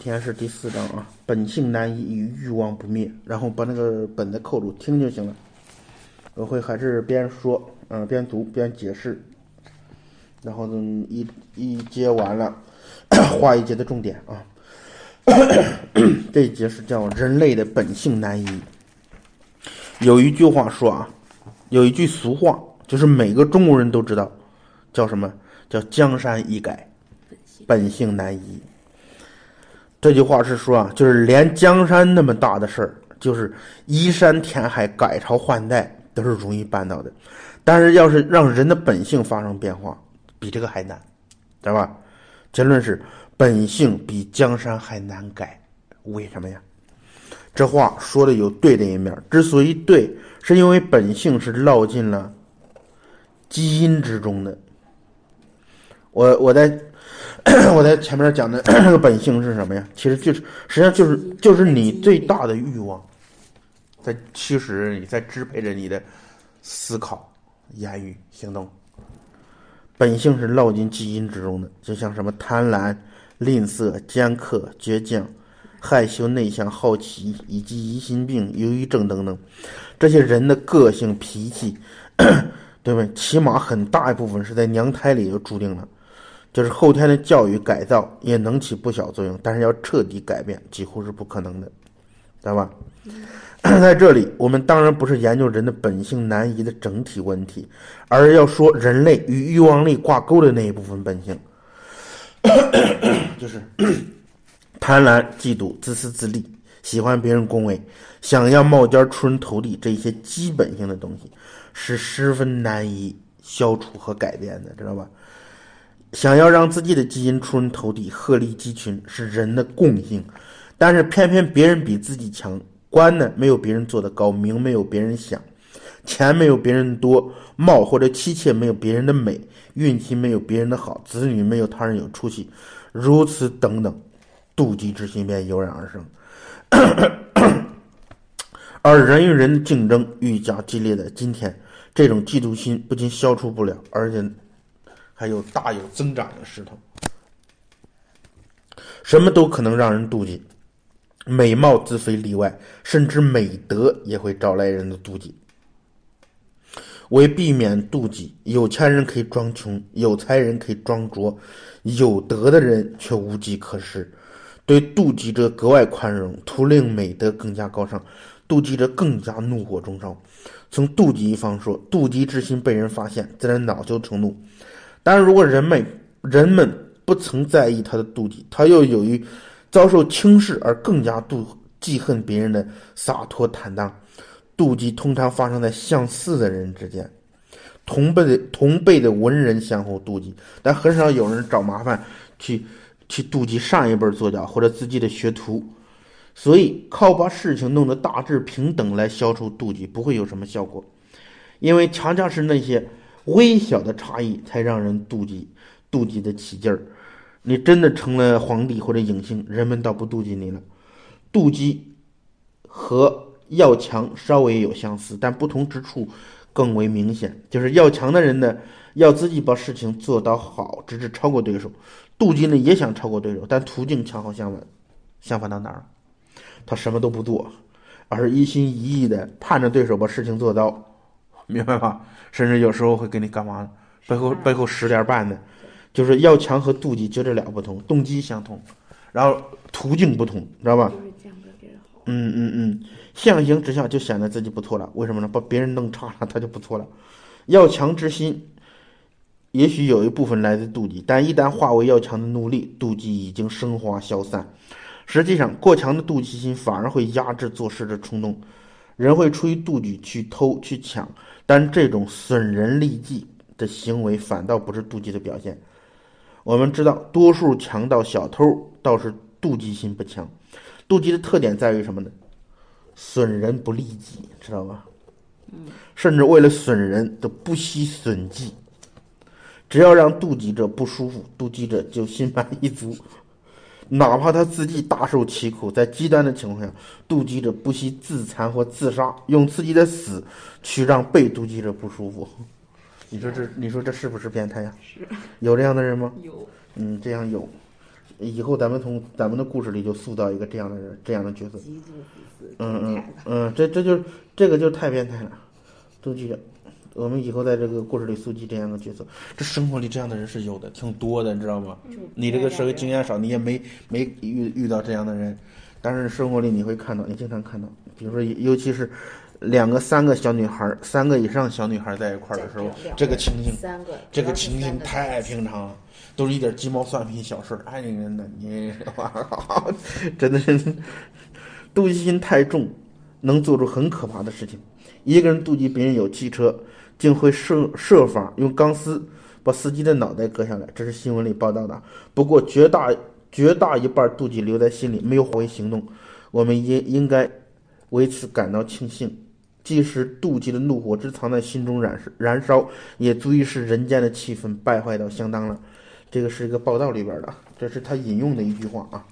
今天是第四章啊，本性难移与欲望不灭。然后把那个本子扣住，听就行了。我会还是边说，嗯、边读边解释。然后呢，一一节完了，画一节的重点啊。这一节是叫人类的本性难移。有一句话说啊，有一句俗话，就是每个中国人都知道，叫什么？叫江山易改，本性难移。这句话是说啊，就是连江山那么大的事儿，就是移山填海、改朝换代都是容易办到的，但是要是让人的本性发生变化，比这个还难，知道吧？结论是本性比江山还难改，为什么呀？这话说的有对的一面，之所以对，是因为本性是烙进了基因之中的。我我在 我在前面讲的这 个本性是什么呀？其实就是实际上就是就是你最大的欲望，在驱使你，在支配着你的思考、言语、行动。本性是烙进基因之中的，就像什么贪婪、吝啬、尖刻、倔强、害羞、内向、好奇，以及疑心病、忧郁症等等，这些人的个性、脾气，对不对？起码很大一部分是在娘胎里就注定了。就是后天的教育改造也能起不小作用，但是要彻底改变几乎是不可能的，知道吧？在这里，我们当然不是研究人的本性难移的整体问题，而是要说人类与欲望力挂钩的那一部分本性，就是 贪婪、嫉妒、自私自利、喜欢别人恭维、想要冒尖出人头地这些基本性的东西，是十分难以消除和改变的，知道吧？想要让自己的基因出人头地、鹤立鸡群是人的共性，但是偏偏别人比自己强，官呢没有别人做的高，名没有别人响，钱没有别人多，貌或者妻妾没有别人的美，运气没有别人的好，子女没有他人有出息，如此等等，妒忌之心便油然而生。而人与人的竞争愈加激烈的今天，这种嫉妒心不仅消除不了，而且。还有大有增长的势头，什么都可能让人妒忌，美貌自非例外，甚至美德也会招来人的妒忌。为避免妒忌，有钱人可以装穷，有才人可以装拙，有德的人却无计可施，对妒忌者格外宽容，图令美德更加高尚，妒忌者更加怒火中烧。从妒忌一方说，妒忌之心被人发现，自然恼羞成怒。但是如果人们人们不曾在意他的妒忌，他又由于遭受轻视而更加妒记恨别人的洒脱坦荡。妒忌通常发生在相似的人之间，同辈的同辈的文人相互妒忌，但很少有人找麻烦去去妒忌上一辈作家或者自己的学徒。所以靠把事情弄得大致平等来消除妒忌，不会有什么效果，因为恰恰是那些。微小的差异才让人妒忌，妒忌的起劲儿。你真的成了皇帝或者影星，人们倒不妒忌你了。妒忌和要强稍微有相似，但不同之处更为明显。就是要强的人呢，要自己把事情做到好，直至超过对手；妒忌呢，也想超过对手，但途径恰好相反。相反到哪儿？他什么都不做，而是一心一意的盼着对手把事情做到。明白吧？甚至有时候会给你干嘛？背后背后使点绊的，就是要强和妒忌就这俩不同，动机相同，然后途径不同，知道吧？嗯嗯嗯，相形之下就显得自己不错了。为什么呢？把别人弄差了，他就不错了。要强之心，也许有一部分来自妒忌，但一旦化为要强的努力，妒忌已经升华消散。实际上，过强的妒忌心反而会压制做事的冲动，人会出于妒忌去偷去抢。但这种损人利己的行为反倒不是妒忌的表现。我们知道，多数强盗、小偷倒是妒忌心不强。妒忌的特点在于什么呢？损人不利己，知道吧？甚至为了损人都不惜损己。只要让妒忌者不舒服，妒忌者就心满意足。哪怕他自己大受其苦，在极端的情况下，妒忌者不惜自残或自杀，用自己的死去让被妒忌者不舒服。你说这，你说这是不是变态呀？是。有这样的人吗？有。嗯，这样有。以后咱们从咱们的故事里就塑造一个这样的人，这样的角色。嗯嗯嗯，这这就是这个就太变态了，妒忌者。我们以后在这个故事里搜集这样的角色，这生活里这样的人是有的，挺多的，你知道吗？你这个社会经验，少，你也没没遇遇到这样的人，但是生活里你会看到，你经常看到，比如说尤其是两个、三个小女孩儿，三个以上小女孩儿在一块儿的时候这个情景，三个，这个情景三个在太平常了，都是一点鸡毛蒜皮小事儿，哎，你真的你，真的是妒忌心太重，能做出很可怕的事情。一个人妒忌别人有汽车，竟会设设法用钢丝把司机的脑袋割下来，这是新闻里报道的。不过绝大绝大一半妒忌留在心里，没有化为行动。我们也应该为此感到庆幸。即使妒忌的怒火只藏在心中燃燃烧，也足以使人间的气氛败坏到相当了。这个是一个报道里边的，这是他引用的一句话啊。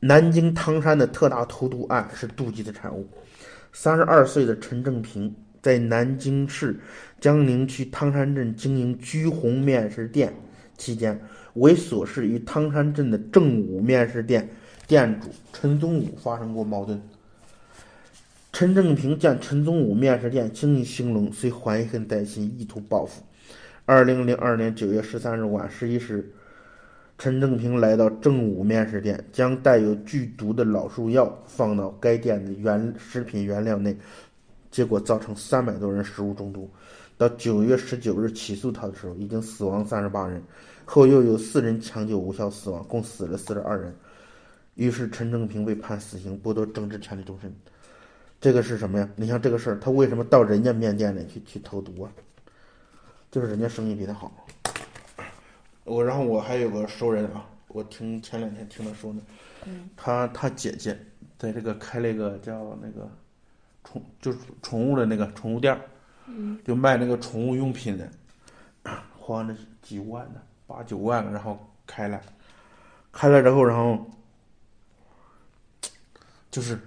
南京汤山的特大投毒案是妒忌的产物。三十二岁的陈正平在南京市江宁区汤山镇经营居鸿面食店期间，为琐事与汤山镇的正武面食店店主陈宗武发生过矛盾。陈正平见陈宗武面食店经营兴隆，遂怀恨在心，意图报复。二零零二年九月十三日晚十一时，陈正平来到正武面食店，将带有剧毒的老鼠药放到该店的原食品原料内，结果造成三百多人食物中毒。到九月十九日起诉他的时候，已经死亡三十八人，后又有四人抢救无效死亡，共死了四十二人。于是陈正平被判死刑，剥夺政治权利终身。这个是什么呀？你像这个事儿，他为什么到人家面店里去去投毒啊？就是人家生意比他好。我然后我还有个熟人啊，我听前两天听他说呢，他他姐姐在这个开了一个叫那个宠就是宠物的那个宠物店儿，就卖那个宠物用品的，花了几万呢八九万，然后开了，开了之后，然后就是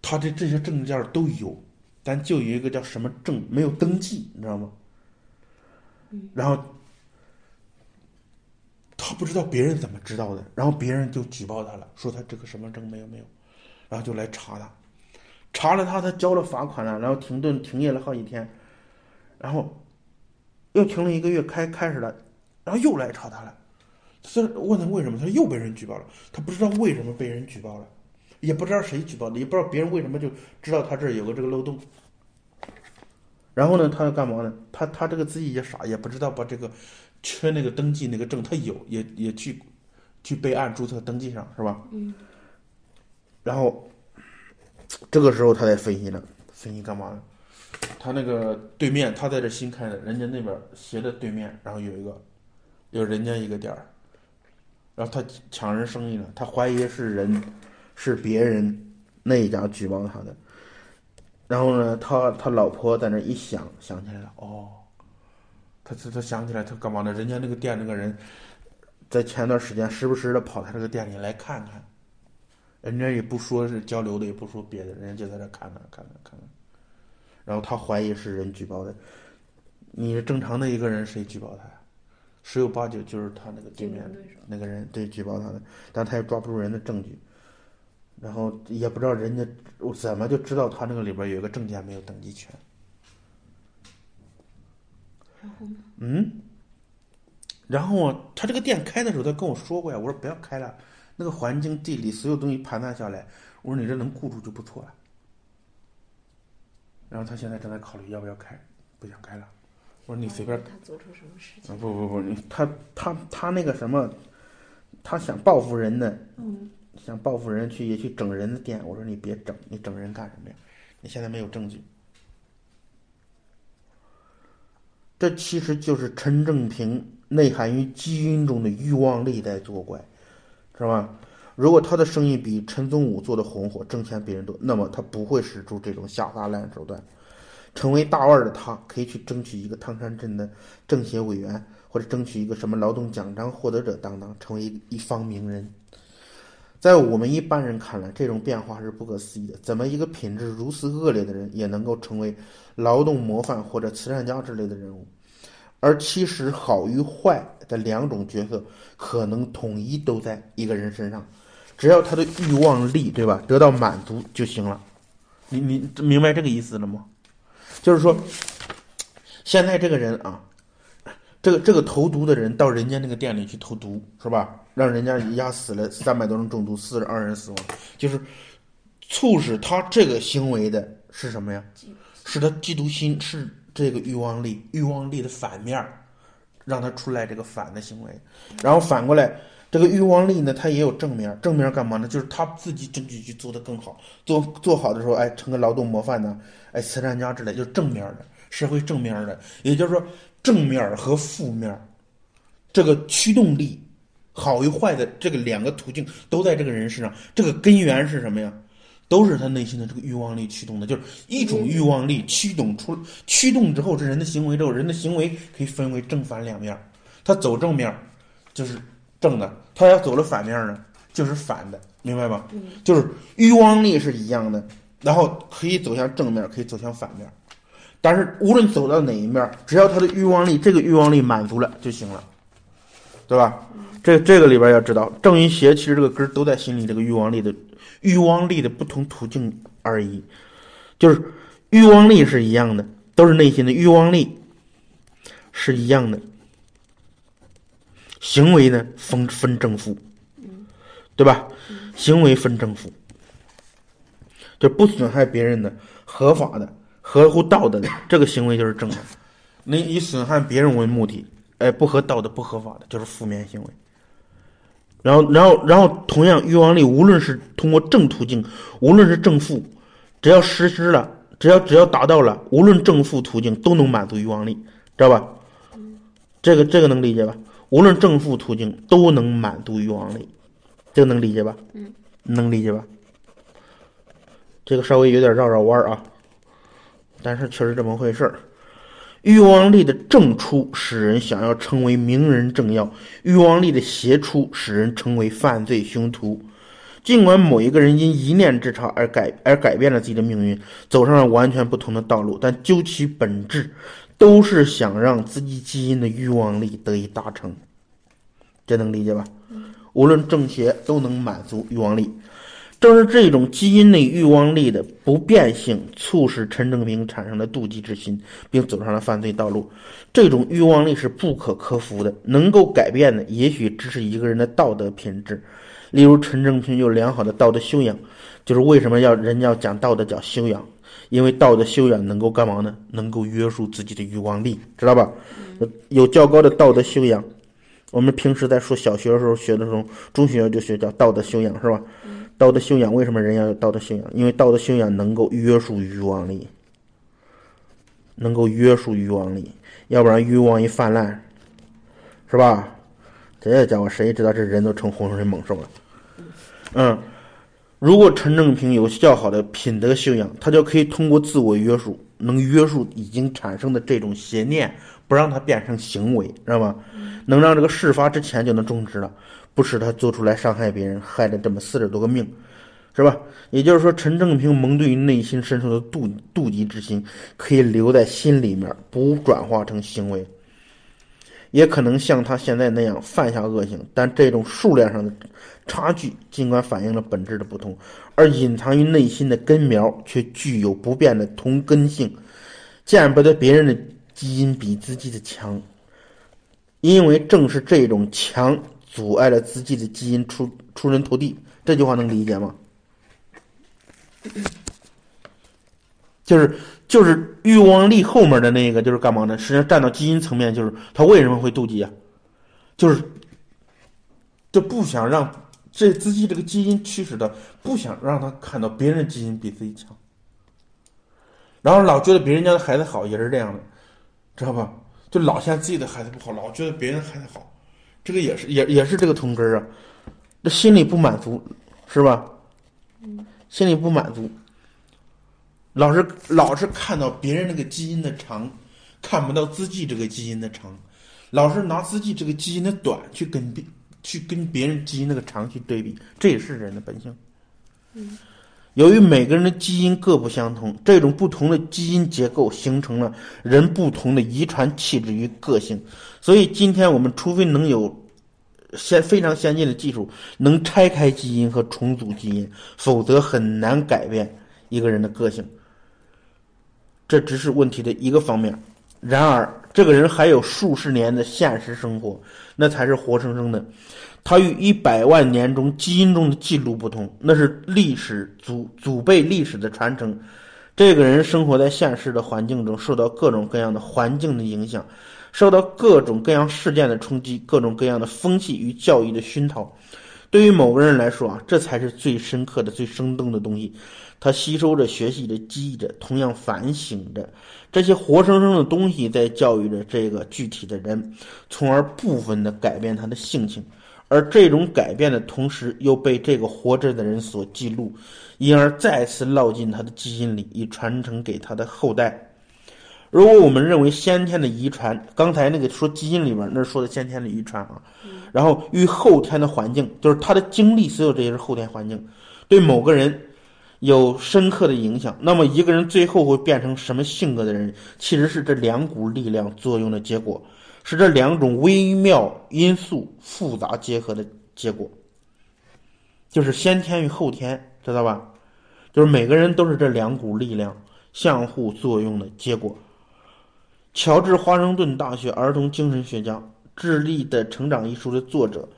他的这些证件都有，但就有一个叫什么证没有登记，你知道吗？然后他不知道别人怎么知道的，然后别人就举报他了，说他这个什么证没有没有，然后就来查他，查了他，他交了罚款了，然后停顿停业了好几天，然后又停了一个月，开开始了，然后又来查他了，他问他为什么，他说又被人举报了，他不知道为什么被人举报了，也不知道谁举报的，也不知道别人为什么就知道他这儿有个这个漏洞。然后呢，他要干嘛呢？他他这个自己也傻，也不知道把这个缺那个登记那个证，他有也也去去备案注册登记上是吧？嗯。然后这个时候他才分析呢，分析干嘛呢？他那个对面，他在这新开的，人家那边斜的对面，然后有一个有人家一个店儿，然后他抢人生意了，他怀疑是人是别人那一家举报他的。然后呢，他他老婆在那一想，想起来了，哦，他他他想起来，他干嘛呢？人家那个店那个人，在前段时间时不时的跑他这个店里来看看，人家也不说是交流的，也不说别的，人家就在这看看看看看看。然后他怀疑是人举报的，你是正常的一个人，谁举报他呀？十有八九就是他那个对面那个人对举报他的，但他也抓不住人的证据。然后也不知道人家我怎么就知道他那个里边有一个证件没有登记权。然后呢？嗯，然后啊，他这个店开的时候，他跟我说过呀，我说不要开了，那个环境、地理所有东西盘算下来，我说你这能顾住就不错了。然后他现在正在考虑要不要开，不想开了。我说你随便他做出什么事情？啊，不不不，你他他他那个什么，他想报复人的，嗯，想报复人去也去整人的店。我说你别整，你整人干什么呀？你现在没有证据。这其实就是陈正平内涵于基因中的欲望力在作怪，是吧？如果他的生意比陈宗武做的红火，挣钱比人多，那么他不会使出这种下三滥手段。成为大腕的他，可以去争取一个汤山镇的政协委员，或者争取一个什么劳动奖章获得者当当，成为一一方名人。在我们一般人看来，这种变化是不可思议的。怎么一个品质如此恶劣的人，也能够成为劳动模范或者慈善家之类的人物？而其实好与坏的两种角色可能统一都在一个人身上，只要他的欲望力，对吧，得到满足就行了。你你明白这个意思了吗？就是说，现在这个人啊，这个这个投毒的人到人家那个店里去投毒，是吧？让人家压死了三百多人中毒，四十二人死亡，就是促使他这个行为的是什么呀？是他嫉妒心，是这个欲望力，欲望力的反面儿，让他出来这个反的行为。然后反过来，这个欲望力呢，它也有正面，正面干嘛呢？就是他自己争取去做得更好，做做好的时候，哎，成个劳动模范呢，哎，慈善家之类，就是正面的，社会正面的。也就是说，正面和负面，这个驱动力，好与坏的这个两个途径都在这个人身上。这个根源是什么呀？都是他内心的这个欲望力驱动的，就是一种欲望力驱动出驱动之后，这人的行为之后，人的行为可以分为正反两面儿。他走正面儿就是正的，他要走了反面儿呢就是反的，明白吗？就是欲望力是一样的，然后可以走向正面儿，可以走向反面儿。但是无论走到哪一面儿，只要他的欲望力这个欲望力满足了就行了，对吧？这这个里边要知道，正与邪其实这个根儿都在心里这个欲望力的欲望力的不同途径而已，就是欲望力是一样的，都是内心的欲望力是一样的，行为呢分分正负，对吧？行为分正负，就不损害别人的、合法的、合乎道德的这个行为就是正的，你以损害别人为目的，哎，不合道德、不合法的就是负面行为。然后，然后，然后，同样，欲望力无论是通过正途径，无论是正负，只要实施了，只要只要达到了，无论正负途径都能满足欲望力，知道吧？这个这个能理解吧？无论正负途径都能满足欲望力，这个能理解吧？嗯，能理解吧？这个稍微有点绕绕弯儿啊，但是确实这么回事儿。欲望力的正出使人想要成为名人政要，欲望力的邪出使人成为犯罪凶徒。尽管某一个人因一念之差而改而改变了自己的命运，走上了完全不同的道路，但究其本质，都是想让自己基因的欲望力得以达成。这能理解吧？无论正邪都能满足欲望力。正是这种基因内欲望力的不变性，促使陈正平产生了妒忌之心，并走上了犯罪道路。这种欲望力是不可克服的，能够改变的，也许只是一个人的道德品质。例如，陈正平有良好的道德修养，就是为什么要人家要讲道德讲修养，因为道德修养能够干嘛呢？能够约束自己的欲望力，知道吧？有有较高的道德修养。我们平时在说小学的时候学的时候，中学就学叫道德修养，是吧？道德修养为什么人要有道德修养？因为道德修养能够约束欲望力，能够约束欲望力，要不然欲望一泛滥，是吧？这家伙谁知道这人都成洪水猛兽了？嗯，如果陈正平有较好的品德修养，他就可以通过自我约束，能约束已经产生的这种邪念，不让它变成行为，知道吗？能让这个事发之前就能终止了。不使他做出来伤害别人，害了这么四十多个命，是吧？也就是说，陈正平蒙对于内心深处的妒妒忌之心，可以留在心里面，不转化成行为，也可能像他现在那样犯下恶行。但这种数量上的差距，尽管反映了本质的不同，而隐藏于内心的根苗却具有不变的同根性，见不得别人的基因比自己的强，因为正是这种强。阻碍了自己的基因出出人头地，这句话能理解吗？就是就是欲望力后面的那个就是干嘛呢？实际上站到基因层面，就是他为什么会妒忌啊？就是就不想让这自己这个基因驱使的，不想让他看到别人的基因比自己强，然后老觉得别人家的孩子好，也是这样的，知道吧？就老嫌自己的孩子不好，老觉得别人孩子好。这个也是，也也是这个同根儿啊，这心里不满足，是吧？心里不满足，老是老是看到别人那个基因的长，看不到自己这个基因的长，老是拿自己这个基因的短去跟别去跟别人基因那个长去对比，这也是人的本性。嗯，由于每个人的基因各不相同，这种不同的基因结构形成了人不同的遗传气质与个性。所以，今天我们除非能有先非常先进的技术，能拆开基因和重组基因，否则很难改变一个人的个性。这只是问题的一个方面。然而，这个人还有数十年的现实生活，那才是活生生的。他与一百万年中基因中的记录不同，那是历史祖祖辈历史的传承。这个人生活在现实的环境中，受到各种各样的环境的影响，受到各种各样事件的冲击，各种各样的风气与教育的熏陶。对于某个人来说啊，这才是最深刻的、最生动的东西。他吸收着、学习着、记忆着，同样反省着。这些活生生的东西在教育着这个具体的人，从而部分的改变他的性情。而这种改变的同时，又被这个活着的人所记录，因而再次烙进他的基因里，以传承给他的后代。如果我们认为先天的遗传，刚才那个说基因里边那说的先天的遗传啊，然后与后天的环境，就是他的经历，所有这些是后天环境，对某个人有深刻的影响。那么一个人最后会变成什么性格的人，其实是这两股力量作用的结果。是这两种微妙因素复杂结合的结果，就是先天与后天，知道吧？就是每个人都是这两股力量相互作用的结果。乔治华盛顿大学儿童精神学家、智力的成长一书的作者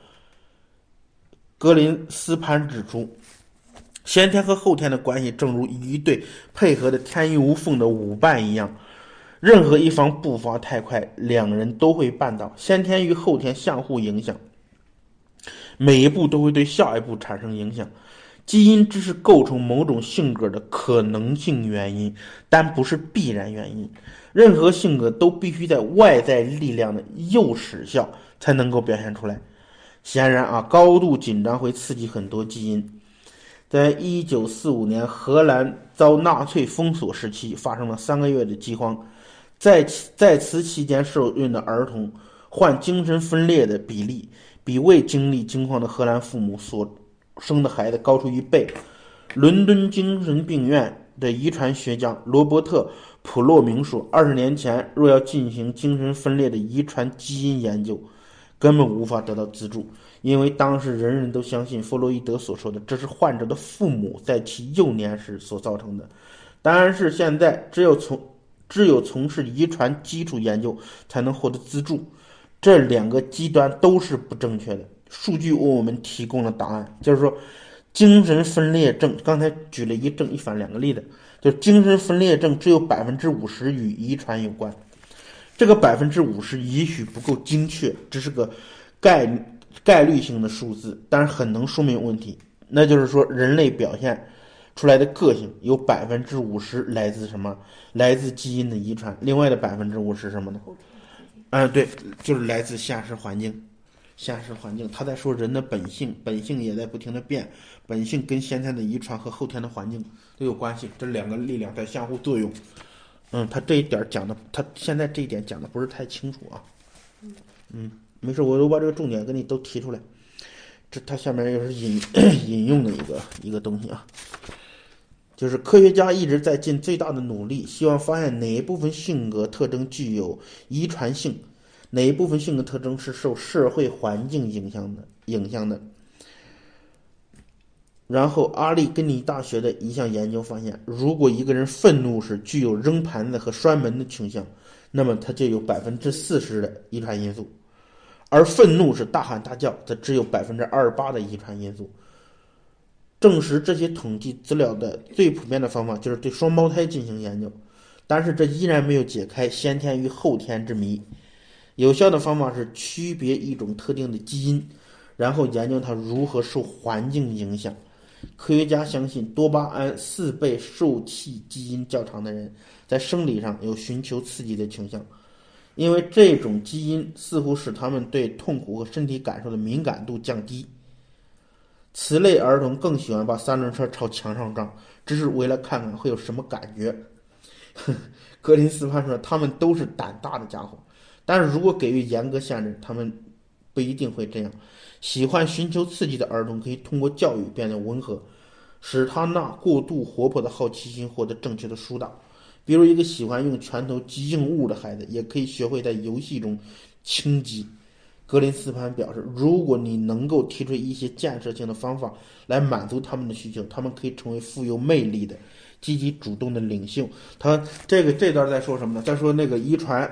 格林斯潘指出，先天和后天的关系，正如一对配合的天衣无缝的舞伴一样。任何一方步伐太快，两人都会绊倒。先天与后天相互影响，每一步都会对下一步产生影响。基因只是构成某种性格的可能性原因，但不是必然原因。任何性格都必须在外在力量的诱使下才能够表现出来。显然啊，高度紧张会刺激很多基因。在一九四五年，荷兰遭纳粹封锁时期，发生了三个月的饥荒。在在此期间受孕的儿童患精神分裂的比例，比未经历惊慌的荷兰父母所生的孩子高出一倍。伦敦精神病院的遗传学家罗伯特·普洛明说：“二十年前，若要进行精神分裂的遗传基因研究，根本无法得到资助，因为当时人人都相信弗洛伊德所说的，这是患者的父母在其幼年时所造成的。当然是现在，只有从……”只有从事遗传基础研究才能获得资助，这两个极端都是不正确的。数据为我们提供了答案，就是说，精神分裂症，刚才举了一正一反两个例子，就是精神分裂症只有百分之五十与遗传有关，这个百分之五十也许不够精确，只是个概概率性的数字，但是很能说明问题，那就是说人类表现。出来的个性有百分之五十来自什么？来自基因的遗传，另外的百分之五十什么呢？嗯，对，就是来自现实环境。现实环境，他在说人的本性，本性也在不停的变，本性跟先天的遗传和后天的环境都有关系，这两个力量在相互作用。嗯，他这一点讲的，他现在这一点讲的不是太清楚啊。嗯，没事，我都把这个重点给你都提出来。这他下面又是引 引用的一个一个东西啊。就是科学家一直在尽最大的努力，希望发现哪一部分性格特征具有遗传性，哪一部分性格特征是受社会环境影响的影响的。然后，阿利根尼大学的一项研究发现，如果一个人愤怒时具有扔盘子和摔门的倾向，那么他就有百分之四十的遗传因素；而愤怒时大喊大叫，则只有百分之二十八的遗传因素。证实这些统计资料的最普遍的方法就是对双胞胎进行研究，但是这依然没有解开先天与后天之谜。有效的方法是区别一种特定的基因，然后研究它如何受环境影响。科学家相信，多巴胺四倍受气基因较长的人，在生理上有寻求刺激的倾向，因为这种基因似乎使他们对痛苦和身体感受的敏感度降低。此类儿童更喜欢把三轮车朝墙上撞，只是为了看看会有什么感觉。格林斯潘说：“他们都是胆大的家伙，但是如果给予严格限制，他们不一定会这样。喜欢寻求刺激的儿童可以通过教育变得温和，使他那过度活泼的好奇心获得正确的疏导。比如，一个喜欢用拳头击硬物的孩子，也可以学会在游戏中轻击。格林斯潘表示，如果你能够提出一些建设性的方法来满足他们的需求，他们可以成为富有魅力的、积极主动的领袖。他这个这段在说什么呢？在说那个遗传，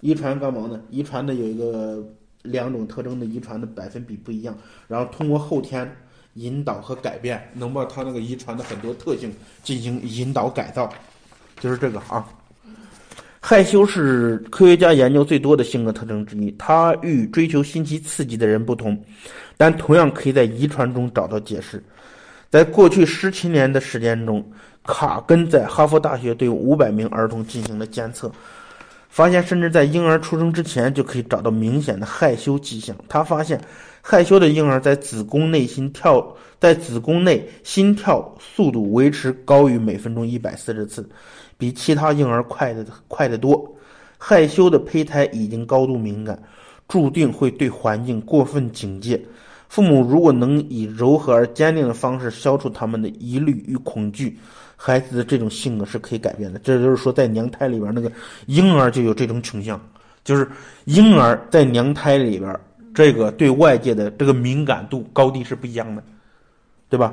遗传干嘛呢？遗传的有一个两种特征的遗传的百分比不一样，然后通过后天引导和改变，能把他那个遗传的很多特性进行引导改造。就是这个啊，害羞是科学家研究最多的性格特征之一。它与追求新奇刺激的人不同，但同样可以在遗传中找到解释。在过去十七年的时间中，卡根在哈佛大学对五百名儿童进行了监测，发现甚至在婴儿出生之前就可以找到明显的害羞迹象。他发现，害羞的婴儿在子宫内心跳，在子宫内心跳速度维持高于每分钟一百四十次。比其他婴儿快的快得多。害羞的胚胎已经高度敏感，注定会对环境过分警戒。父母如果能以柔和而坚定的方式消除他们的疑虑与恐惧，孩子的这种性格是可以改变的。这就是说，在娘胎里边，那个婴儿就有这种倾向，就是婴儿在娘胎里边，这个对外界的这个敏感度高低是不一样的，对吧？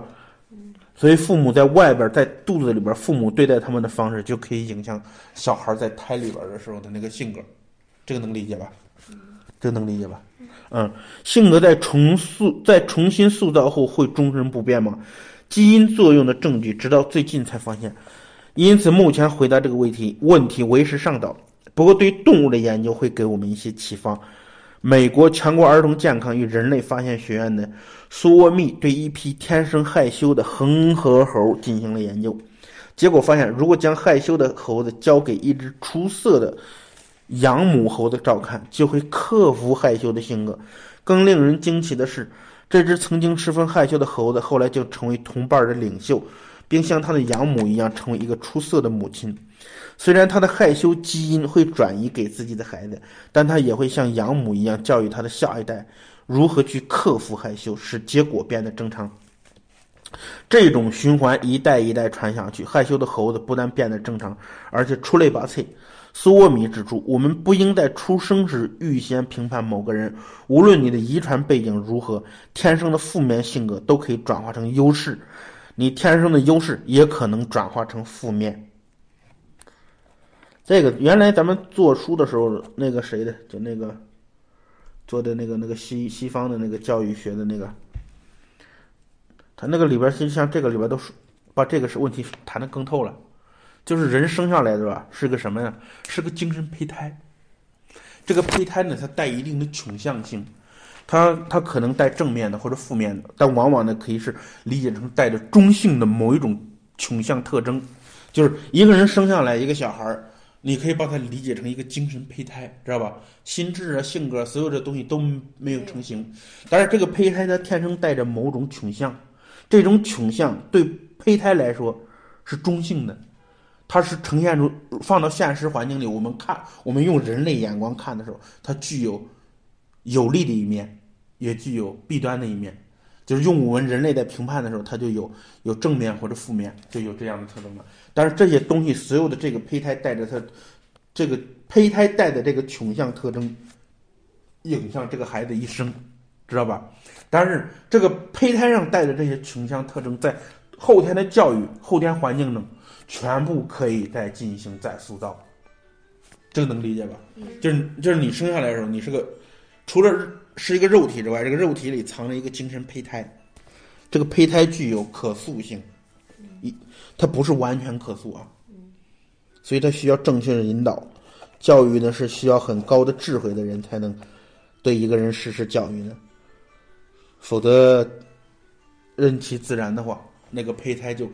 所以，父母在外边，在肚子里边，父母对待他们的方式，就可以影响小孩在胎里边的时候的那个性格。这个能理解吧？这个能理解吧？嗯，性格在重塑、在重新塑造后会终身不变吗？基因作用的证据直到最近才发现，因此目前回答这个问题问题为时尚早。不过，对动物的研究会给我们一些启发。美国全国儿童健康与人类发现学院的苏沃密对一批天生害羞的恒河猴进行了研究，结果发现，如果将害羞的猴子交给一只出色的养母猴子照看，就会克服害羞的性格。更令人惊奇的是，这只曾经十分害羞的猴子后来就成为同伴的领袖，并像他的养母一样成为一个出色的母亲。虽然他的害羞基因会转移给自己的孩子，但他也会像养母一样教育他的下一代如何去克服害羞，使结果变得正常。这种循环一代一代传下去，害羞的猴子不但变得正常，而且出类拔萃。苏沃米指出，我们不应在出生时预先评判某个人，无论你的遗传背景如何，天生的负面性格都可以转化成优势，你天生的优势也可能转化成负面。这个原来咱们做书的时候，那个谁的，就那个做的那个那个西西方的那个教育学的那个，他那个里边，实像这个里边都是把这个是问题谈的更透了。就是人生下来的吧，是个什么呀？是个精神胚胎。这个胚胎呢，它带一定的倾向性，它它可能带正面的或者负面的，但往往呢可以是理解成带着中性的某一种倾向特征。就是一个人生下来一个小孩儿。你可以把它理解成一个精神胚胎，知道吧？心智啊、性格，所有的东西都没有成型，但是这个胚胎它天生带着某种倾向，这种倾向对胚胎来说是中性的，它是呈现出放到现实环境里，我们看，我们用人类眼光看的时候，它具有有利的一面，也具有弊端的一面。就是用我们人类在评判的时候，它就有有正面或者负面，就有这样的特征了。但是这些东西，所有的这个胚胎带着它，这个胚胎带的这个倾向特征，影响这个孩子一生，知道吧？但是这个胚胎上带的这些倾向特征，在后天的教育、后天环境中，全部可以再进行再塑造。这个能理解吧？就是就是你生下来的时候，你是个除了。是一个肉体之外，这个肉体里藏着一个精神胚胎，这个胚胎具有可塑性，一它不是完全可塑啊，所以它需要正确的引导。教育呢是需要很高的智慧的人才能对一个人实施教育的，否则任其自然的话，那个胚胎就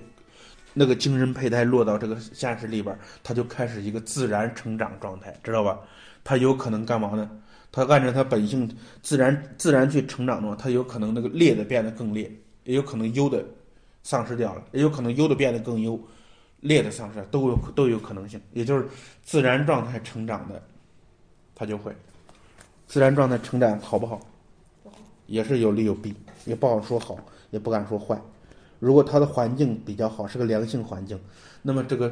那个精神胚胎落到这个现实里边，它就开始一个自然成长状态，知道吧？它有可能干嘛呢？它按照它本性自然自然去成长的话，它有可能那个劣的变得更劣，也有可能优的丧失掉了，也有可能优的变得更优，劣的丧失都有都有可能性。也就是自然状态成长的，它就会自然状态成长好不好？也是有利有弊，也不好说好，也不敢说坏。如果他的环境比较好，是个良性环境，那么这个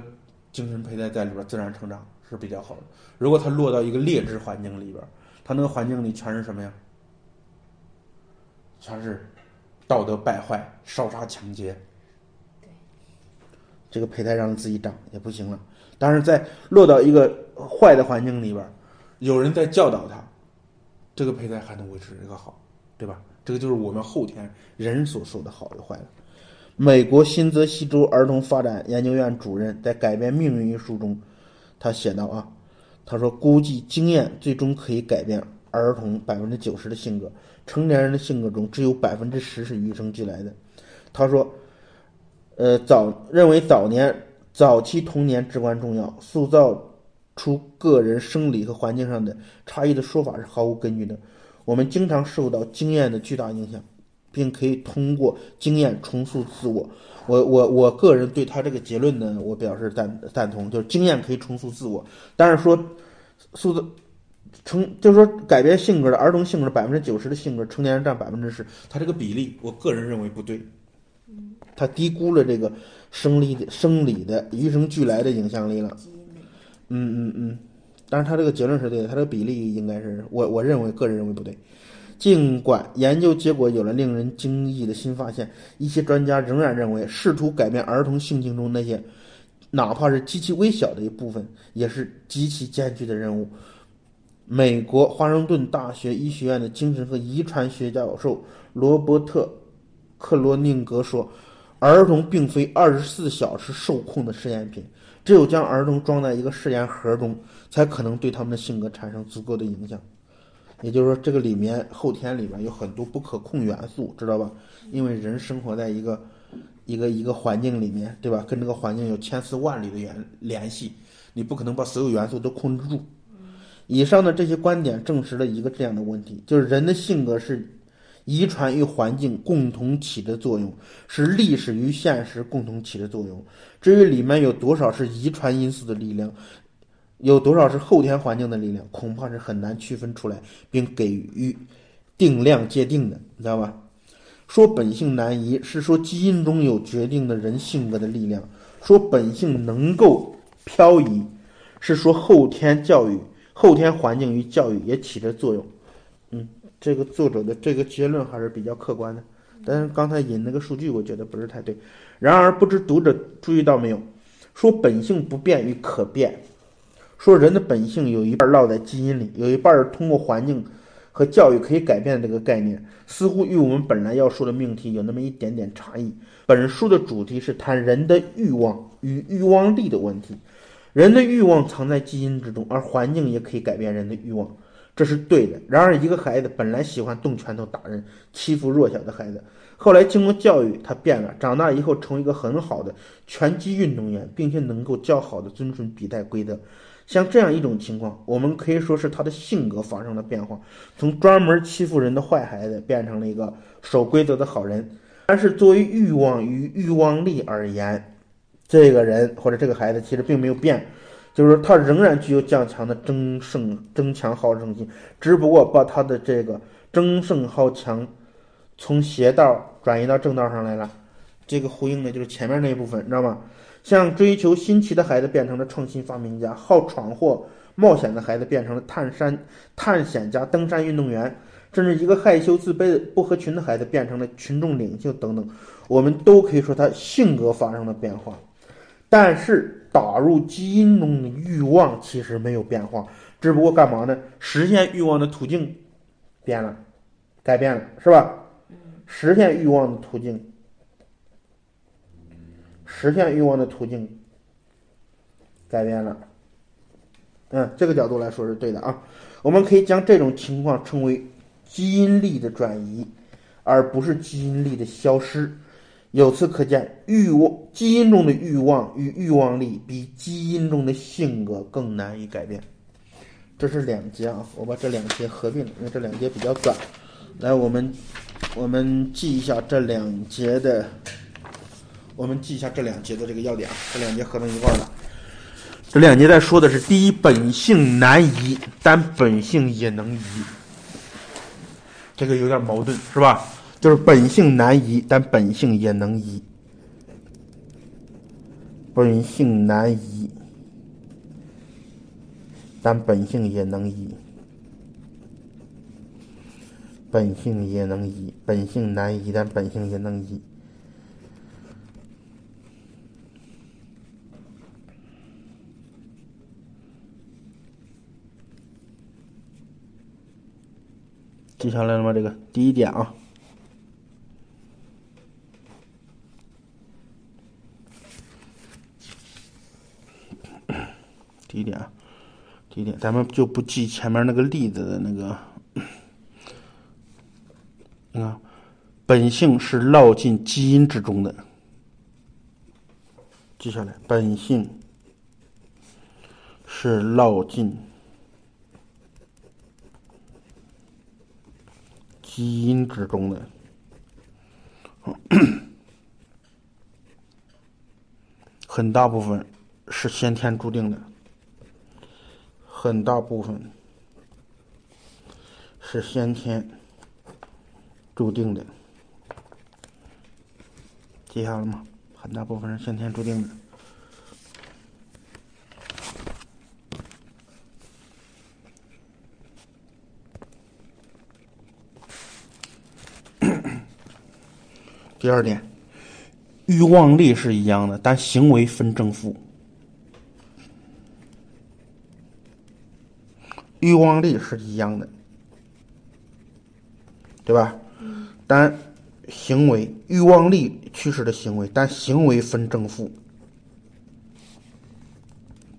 精神胚胎在里边自然成长是比较好的。如果他落到一个劣质环境里边，他那个环境里全是什么呀？全是道德败坏、烧杀抢劫。这个胚胎让自己长也不行了。但是在落到一个坏的环境里边，有人在教导他，这个胚胎还能维持一个好，对吧？这个就是我们后天人所说的好与坏了。美国新泽西州儿童发展研究院主任在《改变命运》一书中，他写道啊，他说估计经验最终可以改变儿童百分之九十的性格，成年人的性格中只有百分之十是与生俱来的。他说，呃，早认为早年早期童年至关重要，塑造出个人生理和环境上的差异的说法是毫无根据的。我们经常受到经验的巨大影响。并可以通过经验重塑自我。我我我个人对他这个结论呢，我表示赞赞同，就是经验可以重塑自我。但是说塑造成，就是说改变性格的儿童性格百分之九十的性格，成年人占百分之十，他这个比例，我个人认为不对。他低估了这个生理的生理的与生俱来的影响力了。嗯嗯嗯，但是他这个结论是对的，他这个比例应该是我我认为个人认为不对。尽管研究结果有了令人惊异的新发现，一些专家仍然认为，试图改变儿童性情中那些，哪怕是极其微小的一部分，也是极其艰巨的任务。美国华盛顿大学医学院的精神和遗传学教授罗伯特·克罗宁格说：“儿童并非二十四小时受控的试验品，只有将儿童装在一个试验盒中，才可能对他们的性格产生足够的影响。”也就是说，这个里面后天里面有很多不可控元素，知道吧？因为人生活在一个一个一个环境里面，对吧？跟这个环境有千丝万缕的联联系，你不可能把所有元素都控制住。以上的这些观点证实了一个这样的问题：就是人的性格是遗传与环境共同起的作用，是历史与现实共同起的作用。至于里面有多少是遗传因素的力量？有多少是后天环境的力量，恐怕是很难区分出来，并给予定量界定的，你知道吧？说本性难移，是说基因中有决定的人性格的力量；说本性能够漂移，是说后天教育、后天环境与教育也起着作用。嗯，这个作者的这个结论还是比较客观的，但是刚才引那个数据，我觉得不是太对。然而，不知读者注意到没有？说本性不变与可变。说人的本性有一半落在基因里，有一半是通过环境和教育可以改变的这个概念，似乎与我们本来要说的命题有那么一点点差异。本书的主题是谈人的欲望与欲望力的问题。人的欲望藏在基因之中，而环境也可以改变人的欲望，这是对的。然而，一个孩子本来喜欢动拳头打人，欺负弱小的孩子，后来经过教育，他变了，长大以后成为一个很好的拳击运动员，并且能够较好的遵循比赛规则。像这样一种情况，我们可以说是他的性格发生了变化，从专门欺负人的坏孩子变成了一个守规则的好人。但是，作为欲望与欲望力而言，这个人或者这个孩子其实并没有变，就是说他仍然具有较强的争胜、争强好胜心，只不过把他的这个争胜好强从邪道转移到正道上来了。这个呼应的就是前面那一部分，你知道吗？像追求新奇的孩子变成了创新发明家，好闯祸冒险的孩子变成了探山探险家、登山运动员，甚至一个害羞自卑的不合群的孩子变成了群众领袖等等，我们都可以说他性格发生了变化。但是打入基因中的欲望其实没有变化，只不过干嘛呢？实现欲望的途径变了，改变了，是吧？实现欲望的途径。实现欲望的途径改变了，嗯，这个角度来说是对的啊。我们可以将这种情况称为基因力的转移，而不是基因力的消失。由此可见，欲望基因中的欲望与欲望力比基因中的性格更难以改变。这是两节啊，我把这两节合并了，因为这两节比较短。来，我们我们记一下这两节的。我们记一下这两节的这个要点啊，这两节合成一块儿了。这两节在说的是：第一，本性难移，但本性也能移。这个有点矛盾，是吧？就是本性难移，但本性也能移。本性难移，但本性也能移。本性也能移，本性难移，但本性也能移。记下来了吗？这个第一点啊。第一点啊，第一点，咱们就不记前面那个例子的那个。你看，本性是烙进基因之中的，记下来。本性是烙进基因之中的，很大部分是先天注定的，很大部分是先天。注定的，记下了吗？很大部分是先天注定的。第二点，欲望力是一样的，但行为分正负。欲望力是一样的，对吧？但行为欲望力驱使的行为，但行为分正负，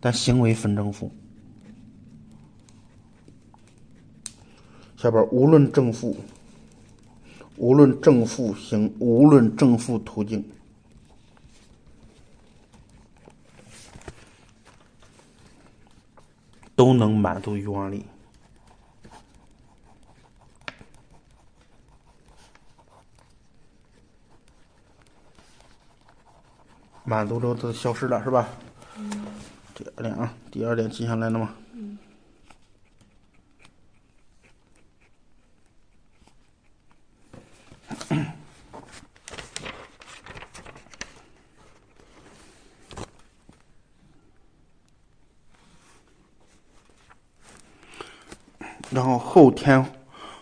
但行为分正负。下边无论正负，无论正负行，无论正负途径，都能满足欲望力。满足之后它消失了，是吧？第二点啊，第二点记下来了吗？然后后天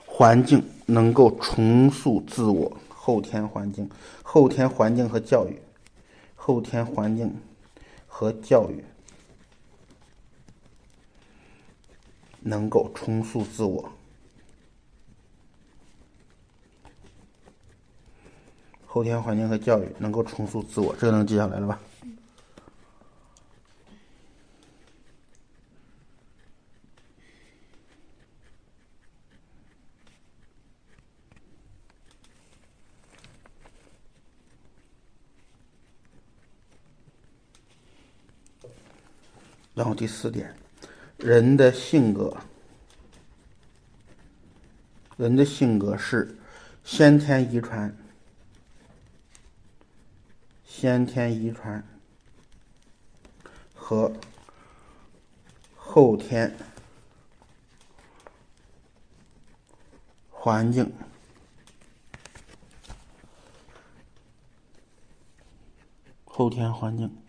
环境能够重塑自我，后天环境、后天环境和教育。后天环境和教育能够重塑自我。后天环境和教育能够重塑自我，这个能记下来了吧？然后第四点，人的性格，人的性格是先天遗传、先天遗传和后天环境、后天环境。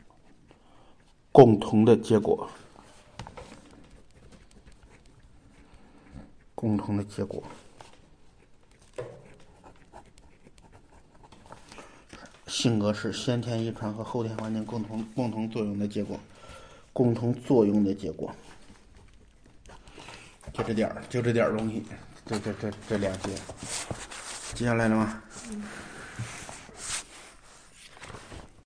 共同的结果，共同的结果，性格是先天遗传和后天环境共同共同作用的结果，共同作用的结果，就这点儿，就这点儿东西，这这这这两节，记下来了吗？